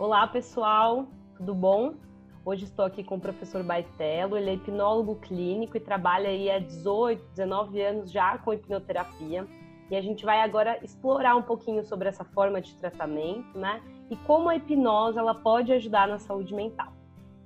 Olá, pessoal, tudo bom? Hoje estou aqui com o professor Baitelo, ele é hipnólogo clínico e trabalha aí há 18, 19 anos já com hipnoterapia. E a gente vai agora explorar um pouquinho sobre essa forma de tratamento, né? E como a hipnose ela pode ajudar na saúde mental.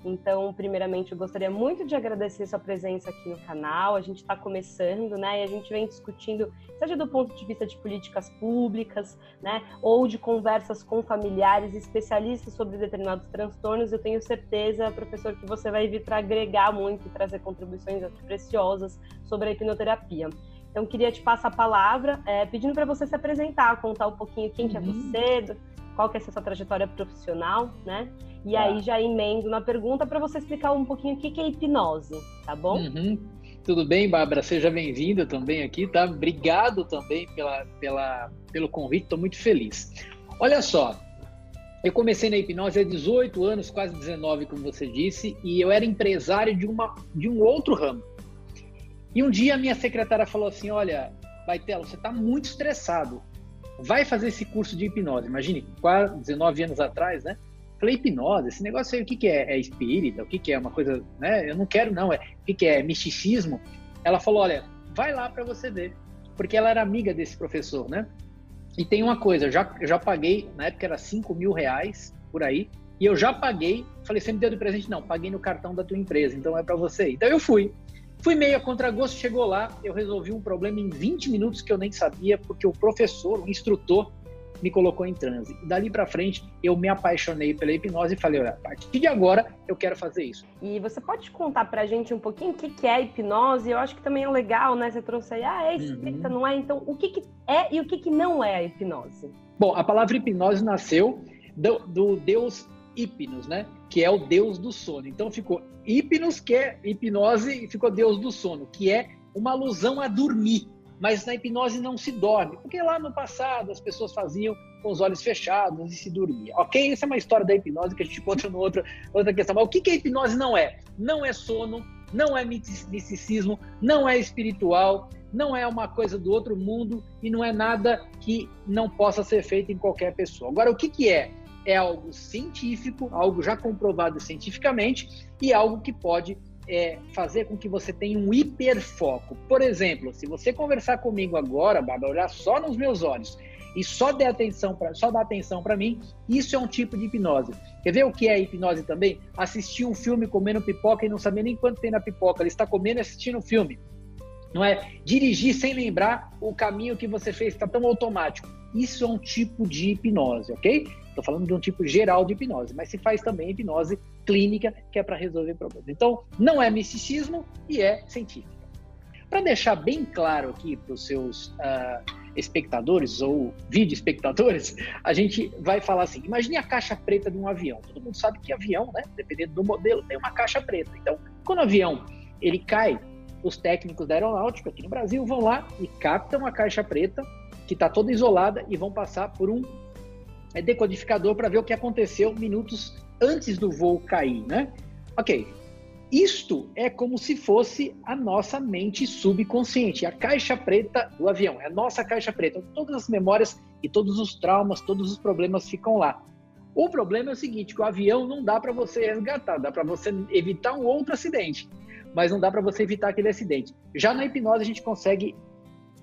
Então, primeiramente, eu gostaria muito de agradecer sua presença aqui no canal. A gente está começando, né? E a gente vem discutindo, seja do ponto de vista de políticas públicas, né? Ou de conversas com familiares, especialistas sobre determinados transtornos. Eu tenho certeza, professor, que você vai vir para agregar muito e trazer contribuições preciosas sobre a hipnoterapia. Então, queria te passar a palavra, é, pedindo para você se apresentar, contar um pouquinho quem uhum. que é uhum. você, qual que é a sua trajetória profissional, né? E tá. aí já emendo na pergunta para você explicar um pouquinho o que, que é hipnose, tá bom? Uhum. Tudo bem, Bárbara? Seja bem-vinda também aqui, tá? Obrigado também pela, pela, pelo convite, estou muito feliz. Olha só, eu comecei na hipnose há 18 anos, quase 19, como você disse, e eu era empresário de, uma, de um outro ramo. E um dia a minha secretária falou assim: Olha, Baitelo, você está muito estressado. Vai fazer esse curso de hipnose. Imagine, quase 19 anos atrás, né? Falei, hipnose, esse negócio aí, o que, que é? É espírita? O que, que é? Uma coisa, né? Eu não quero, não. É, o que, que é? Misticismo? Ela falou: olha, vai lá para você ver. Porque ela era amiga desse professor, né? E tem uma coisa, eu já, eu já paguei, na época era 5 mil reais por aí, e eu já paguei. Falei, você me deu de presente? Não, paguei no cartão da tua empresa, então é para você. Então eu fui. Fui meio a contragosto, chegou lá, eu resolvi um problema em 20 minutos que eu nem sabia, porque o professor, o instrutor, me colocou em transe. E dali para frente, eu me apaixonei pela hipnose e falei, olha, a partir de agora eu quero fazer isso. E você pode contar pra gente um pouquinho o que, que é hipnose? Eu acho que também é legal, né? Você trouxe aí, ah, é espírita, uhum. não é? Então, o que, que é e o que, que não é a hipnose? Bom, a palavra hipnose nasceu do, do deus Hipnos, né? Que é o deus do sono. Então ficou Hipnos, que é hipnose, e ficou deus do sono, que é uma alusão a dormir mas na hipnose não se dorme, porque lá no passado as pessoas faziam com os olhos fechados e se dormia. Ok? Essa é uma história da hipnose que a gente encontra em outra, outra questão. Mas o que, que a hipnose não é? Não é sono, não é misticismo, não é espiritual, não é uma coisa do outro mundo e não é nada que não possa ser feito em qualquer pessoa. Agora, o que, que é? É algo científico, algo já comprovado cientificamente e algo que pode é, fazer com que você tenha um hiperfoco. Por exemplo, se você conversar comigo agora, Bárbara, olhar só nos meus olhos e só der atenção para só dar atenção para mim, isso é um tipo de hipnose. Quer ver o que é hipnose também? Assistir um filme comendo pipoca e não saber nem quanto tem na pipoca. Ele está comendo e assistindo um filme. Não é dirigir sem lembrar o caminho que você fez, está tão automático. Isso é um tipo de hipnose, ok? Estou falando de um tipo geral de hipnose, mas se faz também hipnose clínica, que é para resolver problemas. Então, não é misticismo e é científica. Para deixar bem claro aqui para os seus uh, espectadores ou vídeo espectadores, a gente vai falar assim: imagine a caixa preta de um avião. Todo mundo sabe que avião, né, dependendo do modelo, tem uma caixa preta. Então, quando o avião ele cai, os técnicos da aeronáutica aqui no Brasil vão lá e captam a caixa preta que está toda isolada e vão passar por um decodificador para ver o que aconteceu minutos antes do voo cair, né? Ok. Isto é como se fosse a nossa mente subconsciente, a caixa preta do avião, é a nossa caixa preta. Todas as memórias e todos os traumas, todos os problemas ficam lá. O problema é o seguinte, o avião não dá para você resgatar, dá para você evitar um outro acidente, mas não dá para você evitar aquele acidente. Já na hipnose a gente consegue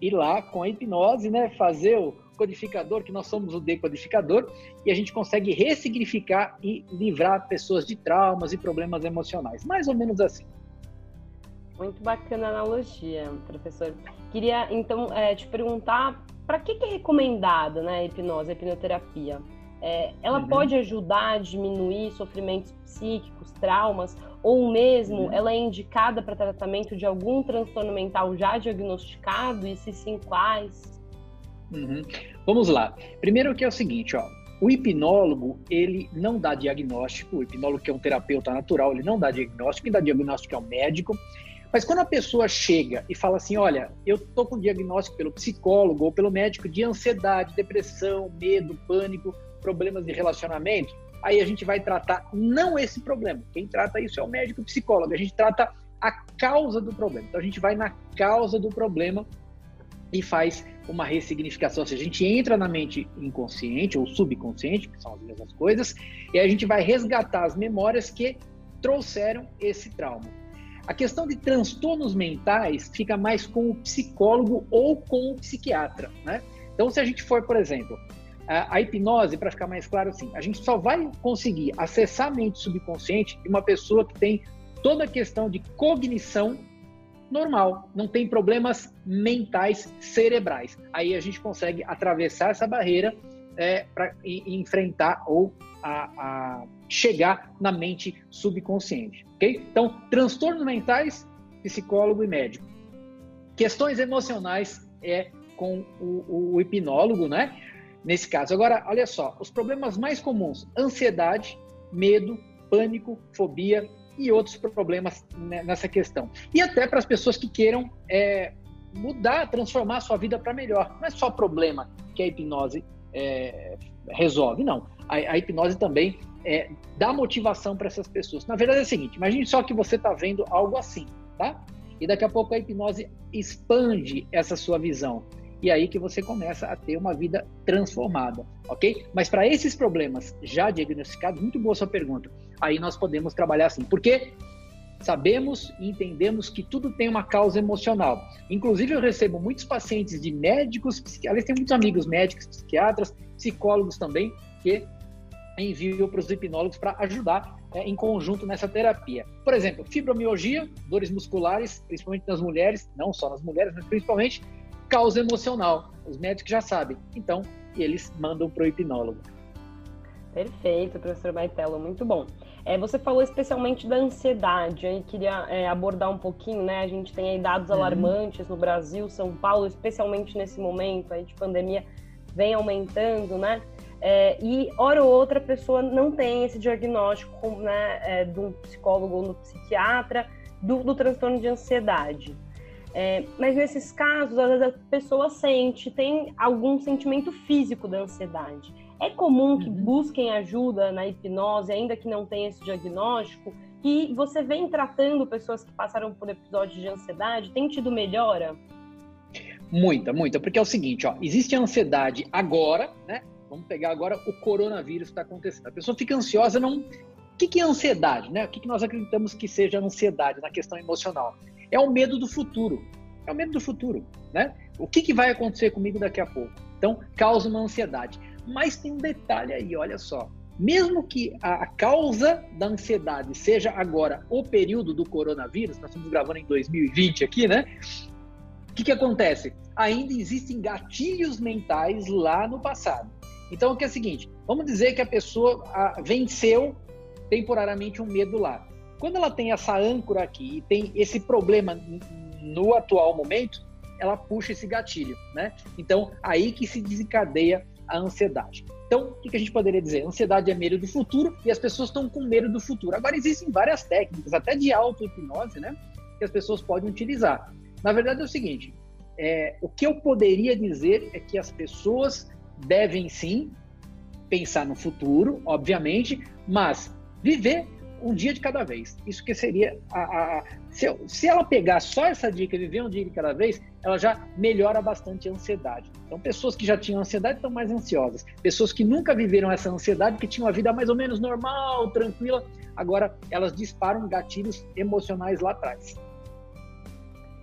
ir lá com a hipnose, né, fazer o codificador, que nós somos o decodificador, e a gente consegue ressignificar e livrar pessoas de traumas e problemas emocionais. Mais ou menos assim. Muito bacana a analogia, professor. Queria, então, é, te perguntar, para que, que, é recomendado né, a hipnose, a hipnoterapia? É, ela uhum. pode ajudar a diminuir sofrimentos psíquicos, traumas, ou mesmo uhum. ela é indicada para tratamento de algum transtorno mental já diagnosticado, e se sim, quais? Uhum. Vamos lá. Primeiro que é o seguinte, ó. O hipnólogo, ele não dá diagnóstico, o hipnólogo que é um terapeuta natural, ele não dá diagnóstico, quem dá diagnóstico é o médico. Mas quando a pessoa chega e fala assim, olha, eu tô com diagnóstico pelo psicólogo ou pelo médico de ansiedade, depressão, medo, pânico, problemas de relacionamento, aí a gente vai tratar não esse problema. Quem trata isso é o médico psicólogo. A gente trata a causa do problema. Então a gente vai na causa do problema e faz uma ressignificação. Ou seja, a gente entra na mente inconsciente ou subconsciente, que são as mesmas coisas, e a gente vai resgatar as memórias que trouxeram esse trauma. A questão de transtornos mentais fica mais com o psicólogo ou com o psiquiatra, né? Então, se a gente for, por exemplo, a, hipnose, para ficar mais claro assim, a gente só vai conseguir acessar a mente subconsciente de uma pessoa que tem toda a questão de cognição normal, não tem problemas mentais cerebrais. Aí a gente consegue atravessar essa barreira é, para enfrentar ou a, a, chegar na mente subconsciente, ok? Então, transtornos mentais, psicólogo e médico. Questões emocionais é com o, o hipnólogo, né? Nesse caso. Agora, olha só, os problemas mais comuns: ansiedade, medo, pânico, fobia, e outros problemas nessa questão. E até para as pessoas que queiram é, mudar, transformar a sua vida para melhor. Não é só problema que a hipnose é, resolve, não. A, a hipnose também é, dá motivação para essas pessoas. Na verdade é o seguinte: imagine só que você está vendo algo assim, tá? E daqui a pouco a hipnose expande essa sua visão e aí que você começa a ter uma vida transformada, ok? Mas para esses problemas já diagnosticados, muito boa sua pergunta, aí nós podemos trabalhar assim, porque sabemos e entendemos que tudo tem uma causa emocional. Inclusive, eu recebo muitos pacientes de médicos, aliás, tem muitos amigos médicos, psiquiatras, psicólogos também, que envio para os hipnólogos para ajudar é, em conjunto nessa terapia. Por exemplo, fibromialgia, dores musculares, principalmente nas mulheres, não só nas mulheres, mas principalmente causa emocional. Os médicos já sabem. Então, eles mandam para o hipnólogo. Perfeito, professor Baitello, muito bom. É, você falou especialmente da ansiedade, aí queria é, abordar um pouquinho, né? A gente tem aí dados uhum. alarmantes no Brasil, São Paulo, especialmente nesse momento aí de pandemia, vem aumentando, né? É, e hora ou outra a pessoa não tem esse diagnóstico né, é, de um psicólogo ou do psiquiatra do, do transtorno de ansiedade. É, mas nesses casos, às vezes a pessoa sente, tem algum sentimento físico da ansiedade. É comum que busquem ajuda na hipnose, ainda que não tenha esse diagnóstico, e você vem tratando pessoas que passaram por episódios de ansiedade, tem tido melhora? Muita, muita, porque é o seguinte, ó, existe a ansiedade agora, né? Vamos pegar agora o coronavírus está acontecendo. A pessoa fica ansiosa, não. O que, que é ansiedade, né? O que, que nós acreditamos que seja ansiedade na questão emocional? é o medo do futuro. É o medo do futuro, né? O que, que vai acontecer comigo daqui a pouco? Então, causa uma ansiedade. Mas tem um detalhe aí, olha só. Mesmo que a causa da ansiedade seja agora o período do coronavírus, nós estamos gravando em 2020 aqui, né? O que, que acontece? Ainda existem gatilhos mentais lá no passado. Então, o que é o seguinte: vamos dizer que a pessoa venceu temporariamente um medo lá. Quando ela tem essa âncora aqui e tem esse problema no atual momento, ela puxa esse gatilho, né? Então, aí que se desencadeia a ansiedade. Então, o que a gente poderia dizer? Ansiedade é medo do futuro e as pessoas estão com medo do futuro. Agora, existem várias técnicas, até de auto-hipnose, né? Que as pessoas podem utilizar. Na verdade, é o seguinte: é, o que eu poderia dizer é que as pessoas devem sim pensar no futuro, obviamente, mas viver um dia de cada vez. Isso que seria a, a, se, se, ela pegar só essa dica e viver um dia de cada vez, ela já melhora bastante a ansiedade. Então, pessoas que já tinham ansiedade estão mais ansiosas. Pessoas que nunca viveram essa ansiedade, que tinham uma vida mais ou menos normal, tranquila, agora elas disparam gatilhos emocionais lá atrás.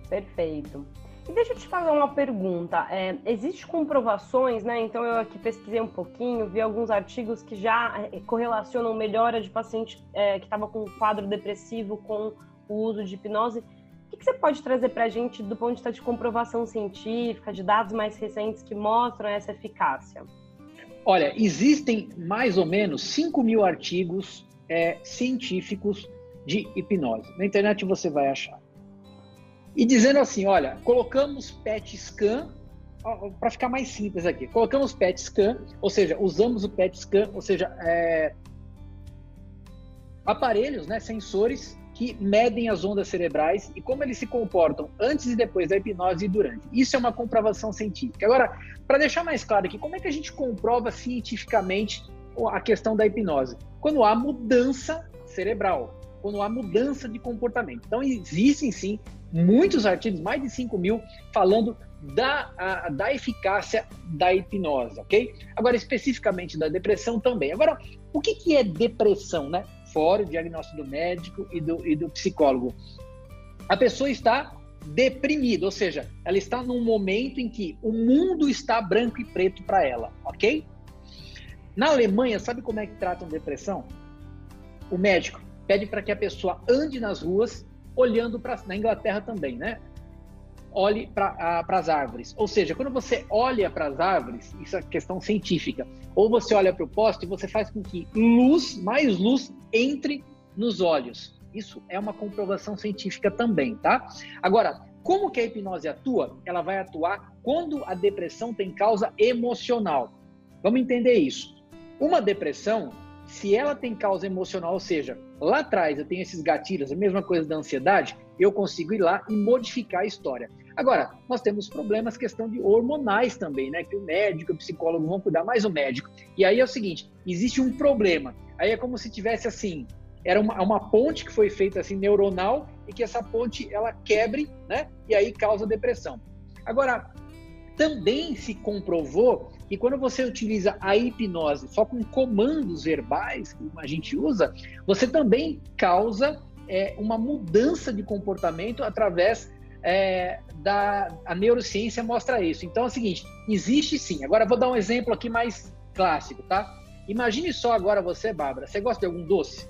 Perfeito. E deixa eu te fazer uma pergunta. É, Existem comprovações, né? Então eu aqui pesquisei um pouquinho, vi alguns artigos que já é, correlacionam melhora de paciente é, que estava com quadro depressivo com o uso de hipnose. O que, que você pode trazer para a gente do ponto de vista de comprovação científica, de dados mais recentes que mostram essa eficácia? Olha, existem mais ou menos 5 mil artigos é, científicos de hipnose. Na internet você vai achar e dizendo assim, olha, colocamos PET scan para ficar mais simples aqui, colocamos PET scan, ou seja, usamos o PET scan, ou seja, é, aparelhos, né, sensores que medem as ondas cerebrais e como eles se comportam antes e depois da hipnose e durante. Isso é uma comprovação científica. Agora, para deixar mais claro aqui, como é que a gente comprova cientificamente a questão da hipnose? Quando há mudança cerebral quando há mudança de comportamento. Então, existem sim muitos artigos, mais de 5 mil, falando da, a, da eficácia da hipnose, ok? Agora, especificamente da depressão também. Agora, o que, que é depressão, né? Fora o diagnóstico do médico e do, e do psicólogo. A pessoa está deprimida, ou seja, ela está num momento em que o mundo está branco e preto para ela, ok? Na Alemanha, sabe como é que tratam depressão? O médico pede para que a pessoa ande nas ruas olhando para na Inglaterra também, né? Olhe para as árvores. Ou seja, quando você olha para as árvores, isso é questão científica, ou você olha para o poste, você faz com que luz, mais luz, entre nos olhos. Isso é uma comprovação científica também, tá? Agora, como que a hipnose atua? Ela vai atuar quando a depressão tem causa emocional. Vamos entender isso. Uma depressão, se ela tem causa emocional, ou seja, lá atrás eu tenho esses gatilhos, a mesma coisa da ansiedade, eu consigo ir lá e modificar a história. Agora, nós temos problemas, questão de hormonais também, né? Que o médico, o psicólogo vão cuidar mais o médico. E aí é o seguinte: existe um problema. Aí é como se tivesse assim, era uma, uma ponte que foi feita assim neuronal e que essa ponte ela quebre, né? E aí causa depressão. Agora, também se comprovou que quando você utiliza a hipnose só com comandos verbais, como a gente usa, você também causa é, uma mudança de comportamento através é, da a neurociência mostra isso. Então é o seguinte, existe sim. Agora vou dar um exemplo aqui mais clássico, tá? Imagine só agora você, Bárbara, você gosta de algum doce?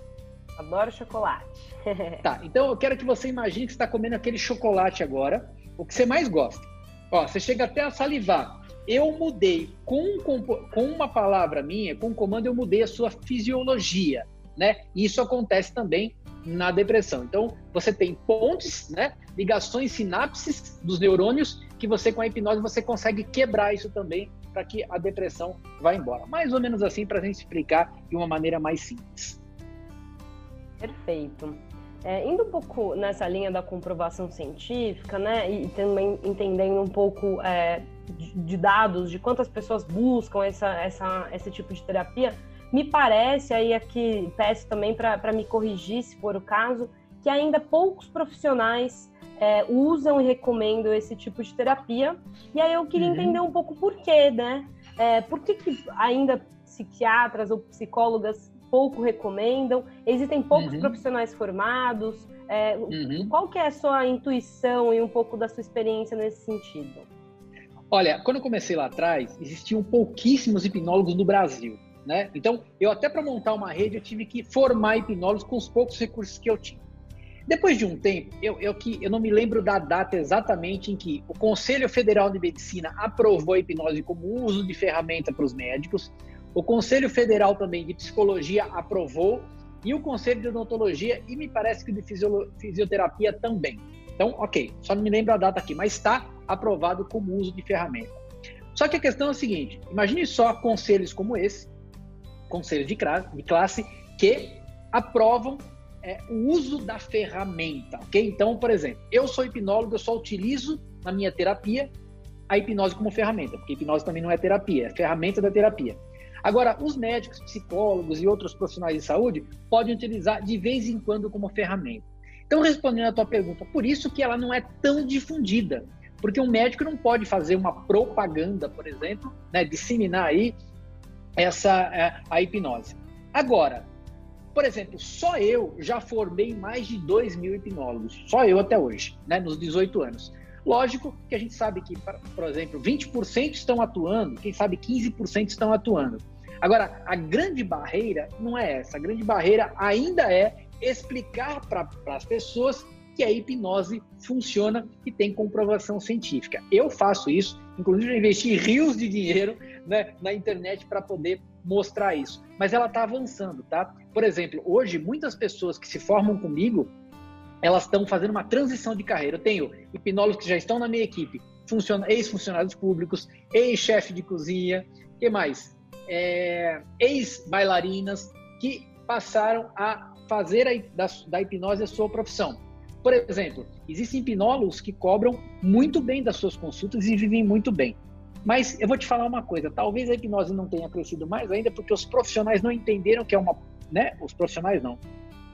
Adoro chocolate. tá, então eu quero que você imagine que você está comendo aquele chocolate agora, o que você mais gosta. Ó, você chega até a salivar. Eu mudei com, com, com uma palavra minha, com um comando, eu mudei a sua fisiologia, né? Isso acontece também na depressão. Então, você tem pontes, né? Ligações, sinapses dos neurônios que você com a hipnose você consegue quebrar isso também para que a depressão vá embora. Mais ou menos assim para a gente explicar de uma maneira mais simples. Perfeito. É, indo um pouco nessa linha da comprovação científica, né, e também entendendo um pouco é, de, de, dados de quantas pessoas buscam essa, essa, esse tipo de terapia, me parece, aí aqui peço também para me corrigir, se for o caso, que ainda poucos profissionais é, usam e recomendam esse tipo de terapia. E aí eu queria uhum. entender um pouco por quê, né? É, por que, que ainda psiquiatras ou psicólogas pouco recomendam? Existem poucos uhum. profissionais formados? É, uhum. Qual que é a sua intuição e um pouco da sua experiência nesse sentido? Olha, quando eu comecei lá atrás, existiam pouquíssimos hipnólogos no Brasil, né? Então, eu até para montar uma rede, eu tive que formar hipnólogos com os poucos recursos que eu tinha. Depois de um tempo, eu, eu, que, eu não me lembro da data exatamente em que o Conselho Federal de Medicina aprovou a hipnose como uso de ferramenta para os médicos, o Conselho Federal também de Psicologia aprovou e o Conselho de Odontologia e me parece que de Fisioterapia também. Então, ok, só não me lembro a data aqui, mas está aprovado como uso de ferramenta. Só que a questão é a seguinte: imagine só conselhos como esse, conselhos de classe, que aprovam é, o uso da ferramenta, ok? Então, por exemplo, eu sou hipnólogo, eu só utilizo na minha terapia a hipnose como ferramenta, porque hipnose também não é terapia, é ferramenta da terapia. Agora, os médicos, psicólogos e outros profissionais de saúde podem utilizar de vez em quando como ferramenta. Então, respondendo à tua pergunta, por isso que ela não é tão difundida, porque um médico não pode fazer uma propaganda, por exemplo, né, disseminar aí essa é, a hipnose. Agora, por exemplo, só eu já formei mais de 2 mil hipnólogos, só eu até hoje, né, nos 18 anos. Lógico que a gente sabe que, por exemplo, 20% estão atuando, quem sabe 15% estão atuando. Agora, a grande barreira não é essa. A grande barreira ainda é explicar para as pessoas que a hipnose funciona e tem comprovação científica. Eu faço isso, inclusive eu investi rios de dinheiro né, na internet para poder mostrar isso. Mas ela está avançando, tá? Por exemplo, hoje muitas pessoas que se formam comigo elas estão fazendo uma transição de carreira. Eu tenho hipnólogos que já estão na minha equipe, ex-funcionários públicos, ex-chefe de cozinha, que mais? É, ex-bailarinas que passaram a fazer a, da, da hipnose a sua profissão. Por exemplo, existem hipnólogos que cobram muito bem das suas consultas e vivem muito bem. Mas eu vou te falar uma coisa, talvez a hipnose não tenha crescido mais ainda porque os profissionais não entenderam que é uma, né? Os profissionais não,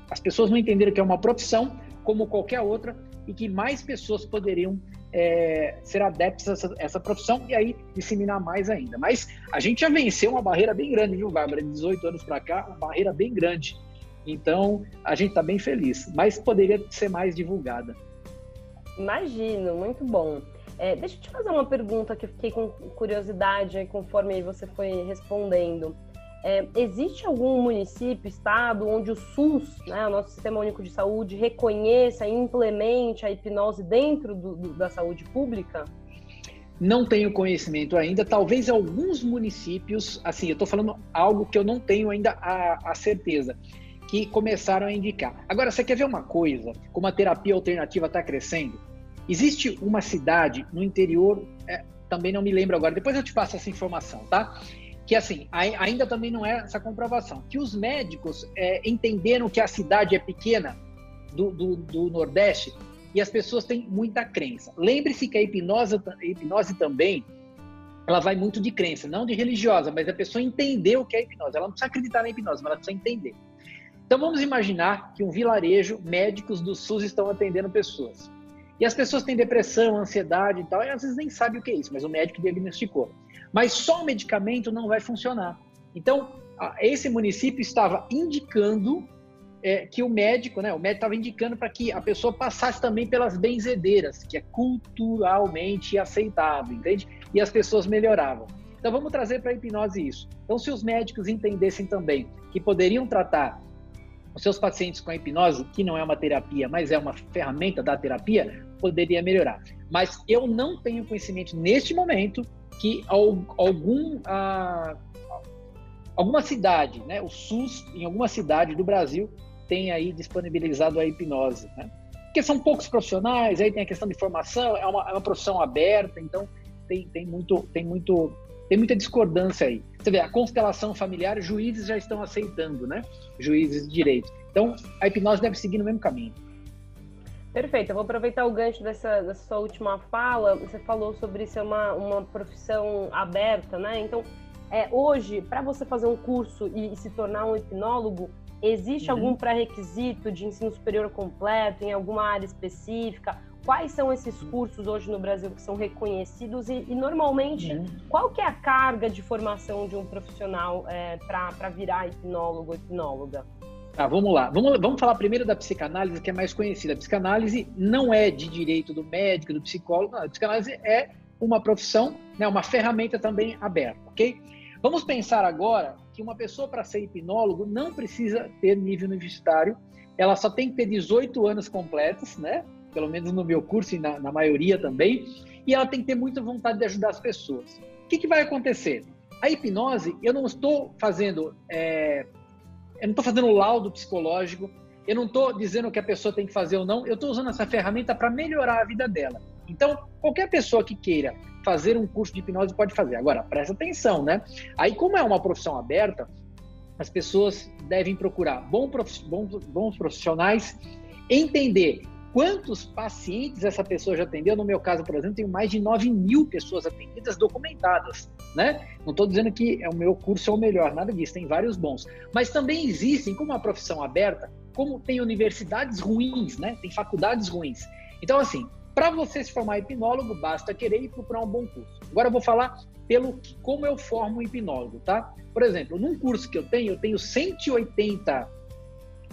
As pessoas não entenderam que é uma profissão como qualquer outra e que mais pessoas poderiam é, ser adeptos a essa, essa, profissão e aí disseminar mais ainda. Mas a gente já venceu uma barreira bem grande, viu, Bárbara? De 18 anos para cá, uma barreira bem grande. Então, a gente está bem feliz, mas poderia ser mais divulgada. Imagino, muito bom. É, deixa eu te fazer uma pergunta que eu fiquei com curiosidade conforme você foi respondendo. É, existe algum município, estado, onde o SUS, né, o nosso Sistema Único de Saúde, reconheça e implemente a hipnose dentro do, do, da saúde pública? Não tenho conhecimento ainda. Talvez alguns municípios, assim, eu estou falando algo que eu não tenho ainda a, a certeza, que começaram a indicar. Agora, você quer ver uma coisa? Como a terapia alternativa está crescendo? Existe uma cidade no interior, é, também não me lembro agora, depois eu te passo essa informação, tá? que assim, ainda também não é essa comprovação, que os médicos é, entenderam que a cidade é pequena do, do, do, Nordeste e as pessoas têm muita crença. Lembre-se que a hipnose, a hipnose também, ela vai muito de crença, não de religiosa, mas a pessoa entender o que é hipnose. Ela não precisa acreditar na hipnose, mas ela precisa entender. Então vamos imaginar que um vilarejo, médicos do SUS estão atendendo pessoas. E as pessoas têm depressão, ansiedade e tal, e às vezes nem sabem o que é isso, mas o médico diagnosticou. Mas só o medicamento não vai funcionar. Então, esse município estava indicando é, que o médico, né, o médico estava indicando para que a pessoa passasse também pelas benzedeiras, que é culturalmente aceitável, entende? E as pessoas melhoravam. Então vamos trazer para a hipnose isso. Então, se os médicos entendessem também que poderiam tratar os seus pacientes com a hipnose, que não é uma terapia, mas é uma ferramenta da terapia, poderia melhorar. Mas eu não tenho conhecimento neste momento que algum, ah, alguma cidade, né, o SUS, em alguma cidade do Brasil, tem aí disponibilizado a hipnose. Né? Porque são poucos profissionais, aí tem a questão de formação, é uma, é uma profissão aberta, então tem, tem, muito, tem, muito, tem muita discordância aí. Você vê, a constelação familiar, juízes já estão aceitando, né? Juízes de direito. Então, a hipnose deve seguir no mesmo caminho. Perfeito, eu vou aproveitar o gancho dessa, dessa sua última fala. Você falou sobre ser uma, uma profissão aberta, né? Então, é, hoje, para você fazer um curso e, e, se tornar um hipnólogo, existe uhum. algum pré-requisito de ensino superior completo em alguma área específica? Quais são esses cursos hoje no Brasil que são reconhecidos e, e normalmente uhum. qual que é a carga de formação de um profissional é, para virar hipnólogo ou hipnóloga? Tá, vamos lá. Vamos, vamos falar primeiro da psicanálise, que é mais conhecida. A psicanálise não é de direito do médico, do psicólogo. Não, a psicanálise é uma profissão, né, uma ferramenta também aberta, ok? Vamos pensar agora que uma pessoa para ser hipnólogo não precisa ter nível universitário, ela só tem que ter 18 anos completos, né? Pelo menos no meu curso e na, na maioria também, e ela tem que ter muita vontade de ajudar as pessoas. O que, que vai acontecer? A hipnose, eu não estou fazendo é, eu não estou fazendo laudo psicológico, eu não estou dizendo o que a pessoa tem que fazer ou não, eu estou usando essa ferramenta para melhorar a vida dela. Então, qualquer pessoa que queira fazer um curso de hipnose pode fazer. Agora, presta atenção, né? Aí, como é uma profissão aberta, as pessoas devem procurar bons profissionais, entender quantos pacientes essa pessoa já atendeu. No meu caso, por exemplo, tenho mais de 9 mil pessoas atendidas documentadas, né? Não estou dizendo que é o meu curso é o melhor, nada disso, tem vários bons. Mas também existem, como uma profissão aberta, como tem universidades ruins, né? Tem faculdades ruins. Então, assim, para você se formar hipnólogo, basta querer e procurar um bom curso. Agora eu vou falar pelo como eu formo um hipnólogo, tá? Por exemplo, num curso que eu tenho, eu tenho 180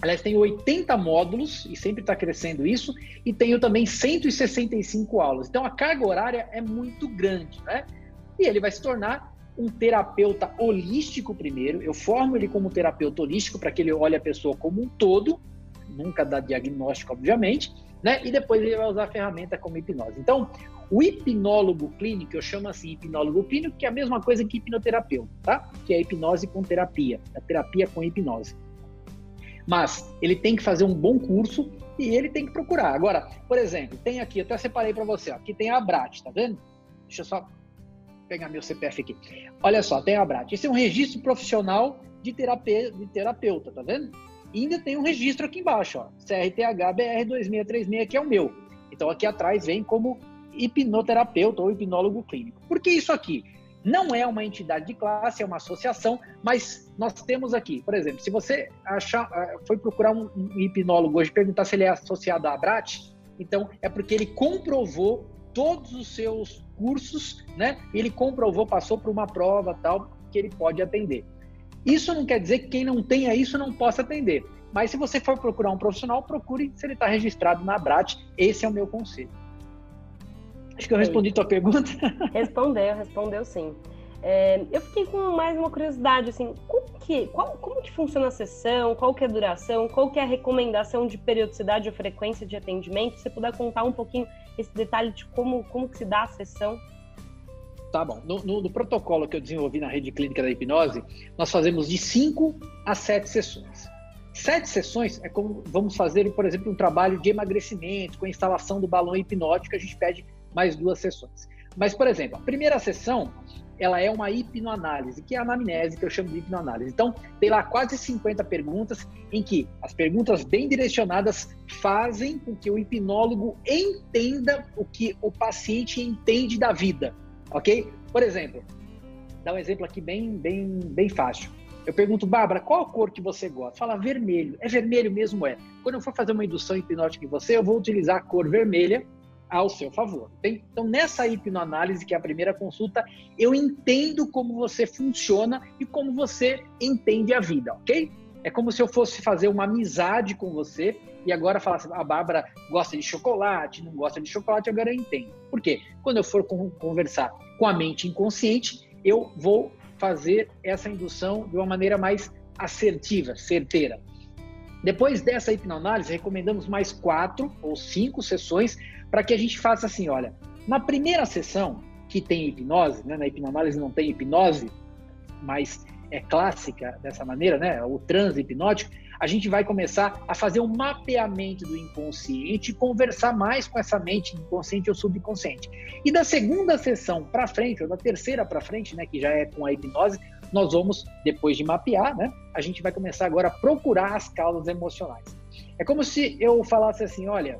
Aliás, tenho 80 módulos, e sempre está crescendo isso, e tenho também 165 aulas. Então, a carga horária é muito grande, né? E ele vai se tornar um terapeuta holístico primeiro. Eu formo ele como terapeuta holístico para que ele olhe a pessoa como um todo, nunca dá diagnóstico, obviamente, né? E depois ele vai usar a ferramenta como hipnose. Então, o hipnólogo clínico, eu chamo assim hipnólogo clínico, que é a mesma coisa que hipnoterapeuta, tá? Que é hipnose com terapia, a terapia com hipnose. Mas ele tem que fazer um bom curso e ele tem que procurar. Agora, por exemplo, tem aqui, até separei para você, ó, aqui tem a Abrat, tá vendo? Deixa eu só pegar meu CPF aqui. Olha só, tem a Abrat. Esse é um registro profissional de, de terapeuta, tá vendo? E ainda tem um registro aqui embaixo, ó, CRTH-BR 2636, que é o meu. Então aqui atrás vem como hipnoterapeuta ou hipnólogo clínico. Por que isso aqui? Não é uma entidade de classe, é uma associação, mas nós temos aqui, por exemplo, se você achar, ah, foi procurar um, hipnólogo hoje perguntar se ele é associado à Abrat, então é porque ele comprovou todos os seus cursos, né? Ele comprovou, passou por uma prova tal que ele pode atender. Isso não quer dizer que quem não tenha isso não possa atender. Mas se você for procurar um profissional, procure se ele está registrado na Abrat. Esse é o meu conselho. Acho que eu respondi tua pergunta. Respondeu, respondeu sim. É, eu fiquei com mais uma curiosidade, assim, como que, qual, como que funciona a sessão, qual que é a duração, qual que é a recomendação de periodicidade ou frequência de atendimento? Se você puder contar um pouquinho esse detalhe de como, como que se dá a sessão. Tá bom. No, no, no protocolo que eu desenvolvi na rede clínica da hipnose, nós fazemos de 5 a 7 sessões. Sete sessões é como vamos fazer, por exemplo, um trabalho de emagrecimento, com a instalação do balão hipnótico, a gente pede mais duas sessões. Mas, por exemplo, a primeira sessão, ela é uma hipnoanálise, que é a anamnese, que eu chamo de hipnoanálise. Então, tem lá quase 50 perguntas, em que as perguntas bem direcionadas fazem com que o hipnólogo entenda o que o paciente entende da vida, ok? Por exemplo, dá um exemplo aqui bem, bem, bem fácil. Eu pergunto, Bárbara, qual a cor que você gosta? Fala vermelho. É vermelho mesmo? É. Quando eu for fazer uma indução hipnótica em você, eu vou utilizar a cor vermelha ao seu favor. Então, nessa hipnoanálise, que é a primeira consulta, eu entendo como você funciona e como você entende a vida, ok? É como se eu fosse fazer uma amizade com você e agora falasse, a Bárbara gosta de chocolate, não gosta de chocolate, agora eu entendo. Por quê? Quando eu for conversar com a mente inconsciente, eu vou fazer essa indução de uma maneira mais assertiva, certeira. Depois dessa hipnoanálise, recomendamos mais quatro ou cinco sessões para que a gente faça assim, olha, na primeira sessão que tem hipnose, né, na hipnoanálise não tem hipnose, mas é clássica dessa maneira, né, o transe hipnótico, a gente vai começar a fazer um mapeamento do inconsciente conversar mais com essa mente inconsciente ou subconsciente. E da segunda sessão para frente, ou da terceira para frente, né, que já é com a hipnose, nós vamos, depois de mapear, né, a gente vai começar agora a procurar as causas emocionais. É como se eu falasse assim, olha,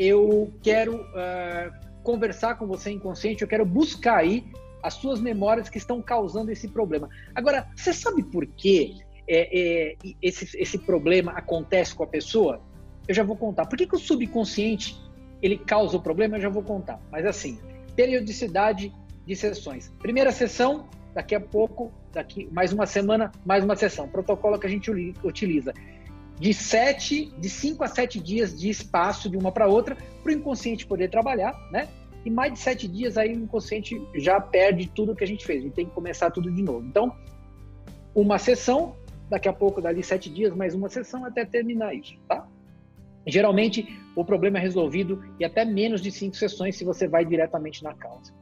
eu quero uh, conversar com você inconsciente, eu quero buscar aí as suas memórias que estão causando esse problema. Agora, você sabe por que é, é, esse, esse problema acontece com a pessoa? Eu já vou contar. Por que, que o subconsciente ele causa o problema? Eu já vou contar. Mas assim, periodicidade de sessões. Primeira sessão, daqui a pouco, daqui mais uma semana, mais uma sessão. Protocolo que a gente utiliza de sete, de cinco a sete dias de espaço de uma para outra, para o inconsciente poder trabalhar, né? E mais de sete dias aí o inconsciente já perde tudo que a gente fez, e tem que começar tudo de novo. Então, uma sessão, daqui a pouco, dali sete dias, mais uma sessão até terminar isso, tá? Geralmente, o problema é resolvido em até menos de cinco sessões se você vai diretamente na causa.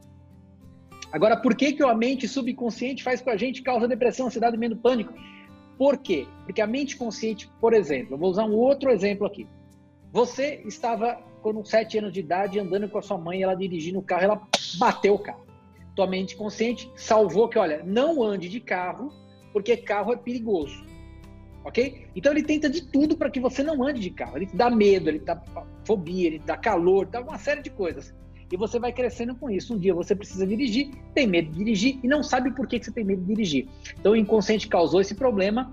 Agora, por que, que a mente subconsciente faz com a gente causa depressão, ansiedade, medo, pânico? Por quê? Porque a mente consciente, por exemplo, eu vou usar um outro exemplo aqui. Você estava com 7 anos de idade andando com a sua mãe, ela dirigindo o carro, ela bateu o carro. Tua mente consciente salvou que, olha, não ande de carro, porque carro é perigoso. Ok? Então ele tenta de tudo para que você não ande de carro. Ele te dá medo, ele te dá fobia, ele te dá calor, dá uma série de coisas. E você vai crescendo com isso. Um dia você precisa dirigir, tem medo de dirigir e não sabe por que, que você tem medo de dirigir. Então o inconsciente causou esse problema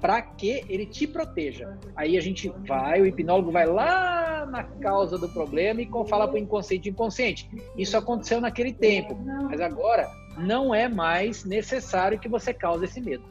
para que ele te proteja. Aí a gente vai, o hipnólogo vai lá na causa do problema e fala para o inconsciente inconsciente. Isso aconteceu naquele tempo, mas agora não é mais necessário que você cause esse medo.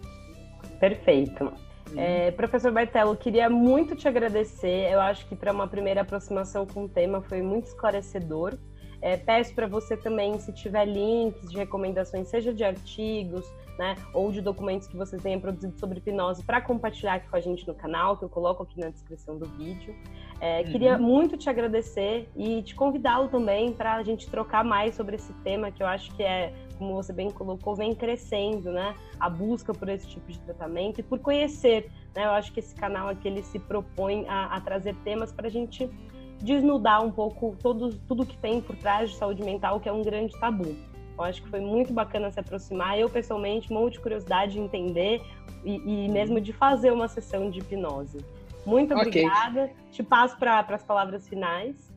Perfeito. Uhum. É, professor Bartelo, queria muito te agradecer. Eu acho que para uma primeira aproximação com o tema foi muito esclarecedor. É, peço para você também, se tiver links de recomendações, seja de artigos, né, ou de documentos que você tenha produzido sobre hipnose, para compartilhar aqui com a gente no canal, que eu coloco aqui na descrição do vídeo. É, uhum. Queria muito te agradecer e te convidá-lo também para a gente trocar mais sobre esse tema, que eu acho que é, como você bem colocou, vem crescendo, né? A busca por esse tipo de tratamento e por conhecer, né? Eu acho que esse canal aqui ele se propõe a, a trazer temas para a gente desnudar um pouco todo, tudo que tem por trás de saúde mental, que é um grande tabu. Eu acho que foi muito bacana se aproximar. Eu, pessoalmente, morro de curiosidade de entender e, e mesmo de fazer uma sessão de hipnose. Muito obrigada. Okay. Te passo para as palavras finais.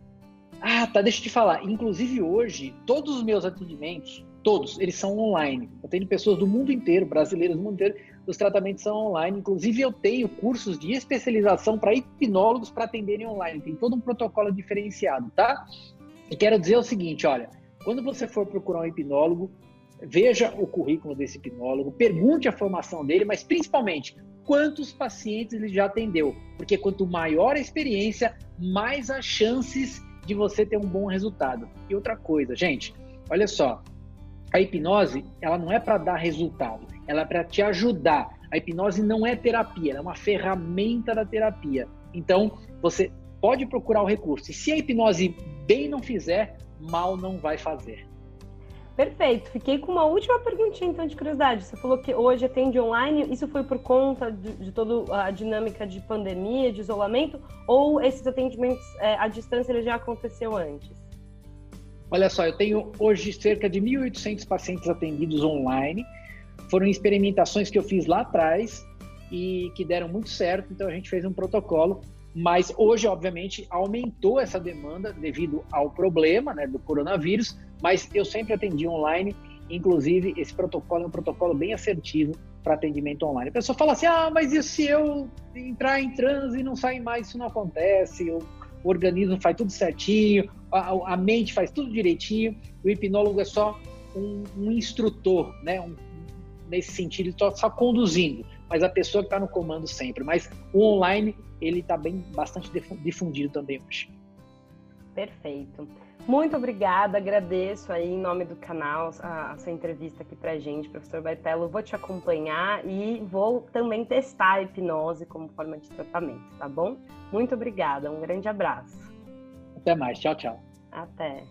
Ah, tá, deixa eu te falar. Inclusive hoje, todos os meus atendimentos, todos, eles são online. Eu tenho pessoas do mundo inteiro, brasileiros do mundo inteiro, os tratamentos são online. Inclusive, eu tenho cursos de especialização para hipnólogos para atenderem online. Tem todo um protocolo diferenciado, tá? E quero dizer o seguinte: olha, quando você for procurar um hipnólogo, veja o currículo desse hipnólogo, pergunte a formação dele, mas principalmente quantos pacientes ele já atendeu. Porque quanto maior a experiência, mais as chances de você ter um bom resultado. E outra coisa, gente, olha só, a hipnose, ela não é para dar resultado, ela é para te ajudar. A hipnose não é terapia, ela é uma ferramenta da terapia. Então, você pode procurar o recurso. E se a hipnose bem não fizer, mal não vai fazer. Perfeito. Fiquei com uma última perguntinha, então, de curiosidade. Você falou que hoje atende online. Isso foi por conta de, de toda a dinâmica de pandemia, de isolamento? Ou esses atendimentos é, à distância ele já aconteceu antes? Olha só, eu tenho hoje cerca de 1.800 pacientes atendidos online. Foram experimentações que eu fiz lá atrás e que deram muito certo, então a gente fez um protocolo. Mas hoje, obviamente, aumentou essa demanda devido ao problema né, do coronavírus, mas eu sempre atendi online. Inclusive, esse protocolo é um protocolo bem assertivo para atendimento online. A pessoa fala assim: ah, mas e se eu entrar em transe e não sair mais? Isso não acontece. O organismo faz tudo certinho, a, a mente faz tudo direitinho. O hipnólogo é só um, um instrutor, né? Um, nesse sentido, só, só conduzindo. Mas a pessoa que está no comando sempre. Mas o online, ele está bem bastante difundido também hoje. Perfeito. Muito obrigada, agradeço aí em nome do canal a, a sua entrevista aqui pra gente, professor Baitelo. Vou te acompanhar e vou também testar a hipnose como forma de tratamento, tá bom? Muito obrigada, um grande abraço. Até mais, tchau, tchau. Até.